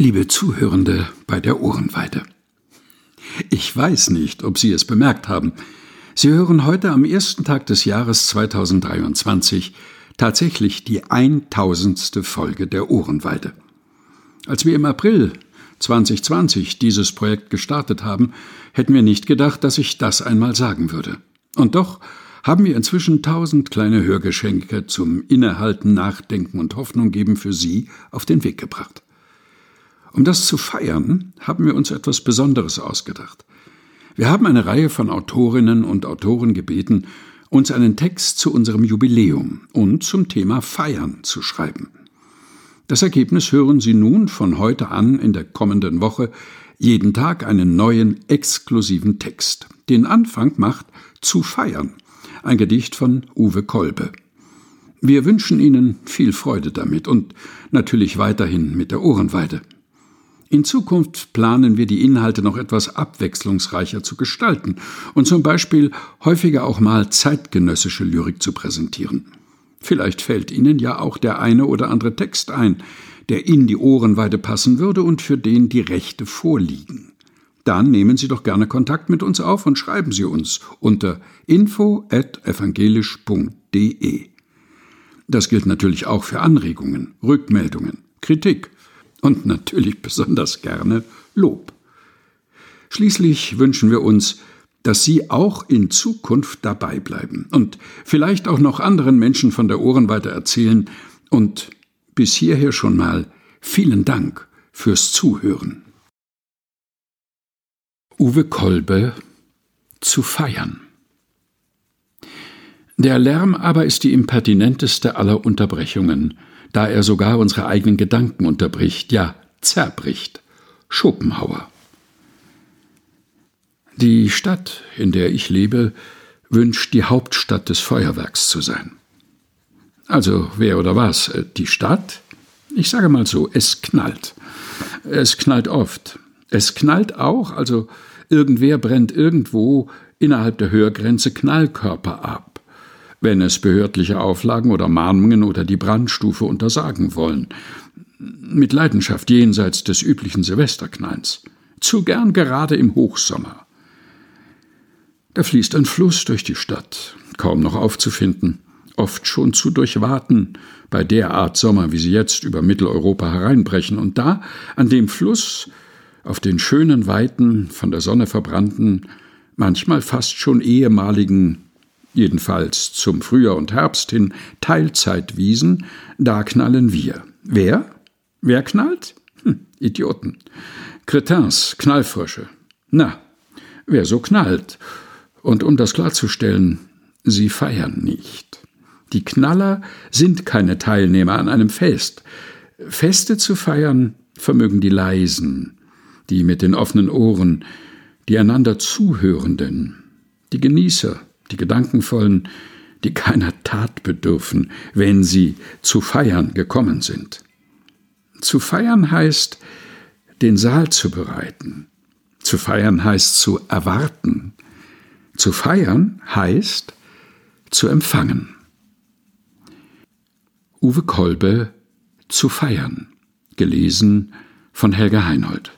Liebe Zuhörende bei der Ohrenweide. Ich weiß nicht, ob Sie es bemerkt haben. Sie hören heute am ersten Tag des Jahres 2023 tatsächlich die 1000. Folge der Ohrenweide. Als wir im April 2020 dieses Projekt gestartet haben, hätten wir nicht gedacht, dass ich das einmal sagen würde. Und doch haben wir inzwischen tausend kleine Hörgeschenke zum Innehalten, Nachdenken und Hoffnung geben für Sie auf den Weg gebracht. Um das zu feiern, haben wir uns etwas Besonderes ausgedacht. Wir haben eine Reihe von Autorinnen und Autoren gebeten, uns einen Text zu unserem Jubiläum und zum Thema Feiern zu schreiben. Das Ergebnis hören Sie nun von heute an in der kommenden Woche jeden Tag einen neuen exklusiven Text. Den Anfang macht Zu feiern, ein Gedicht von Uwe Kolbe. Wir wünschen Ihnen viel Freude damit und natürlich weiterhin mit der Ohrenweide. In Zukunft planen wir die Inhalte noch etwas abwechslungsreicher zu gestalten und zum Beispiel häufiger auch mal zeitgenössische Lyrik zu präsentieren. Vielleicht fällt Ihnen ja auch der eine oder andere Text ein, der in die Ohrenweide passen würde und für den die Rechte vorliegen. Dann nehmen Sie doch gerne Kontakt mit uns auf und schreiben Sie uns unter info@evangelisch.de. Das gilt natürlich auch für Anregungen, Rückmeldungen, Kritik und natürlich besonders gerne Lob. Schließlich wünschen wir uns, dass Sie auch in Zukunft dabei bleiben und vielleicht auch noch anderen Menschen von der Ohrenweite erzählen und bis hierher schon mal vielen Dank fürs Zuhören. Uwe Kolbe zu feiern. Der Lärm aber ist die impertinenteste aller Unterbrechungen, da er sogar unsere eigenen Gedanken unterbricht, ja zerbricht. Schopenhauer. Die Stadt, in der ich lebe, wünscht die Hauptstadt des Feuerwerks zu sein. Also wer oder was? Die Stadt? Ich sage mal so, es knallt. Es knallt oft. Es knallt auch, also irgendwer brennt irgendwo innerhalb der Hörgrenze Knallkörper ab wenn es behördliche Auflagen oder Mahnungen oder die Brandstufe untersagen wollen. Mit Leidenschaft jenseits des üblichen Silvesterknalls. Zu gern gerade im Hochsommer. Da fließt ein Fluss durch die Stadt, kaum noch aufzufinden, oft schon zu durchwaten, bei der Art Sommer, wie sie jetzt über Mitteleuropa hereinbrechen, und da, an dem Fluss, auf den schönen Weiten, von der Sonne verbrannten, manchmal fast schon ehemaligen jedenfalls zum Frühjahr und Herbst hin, Teilzeitwiesen, da knallen wir. Wer? Wer knallt? Hm, Idioten. Cretins, Knallfrösche. Na, wer so knallt? Und um das klarzustellen, sie feiern nicht. Die Knaller sind keine Teilnehmer an einem Fest. Feste zu feiern vermögen die Leisen, die mit den offenen Ohren, die einander Zuhörenden, die Genießer, die Gedankenvollen, die keiner Tat bedürfen, wenn sie zu feiern gekommen sind. Zu feiern heißt, den Saal zu bereiten. Zu feiern heißt zu erwarten. Zu feiern heißt zu empfangen. Uwe Kolbe Zu feiern, gelesen von Helga Heinold.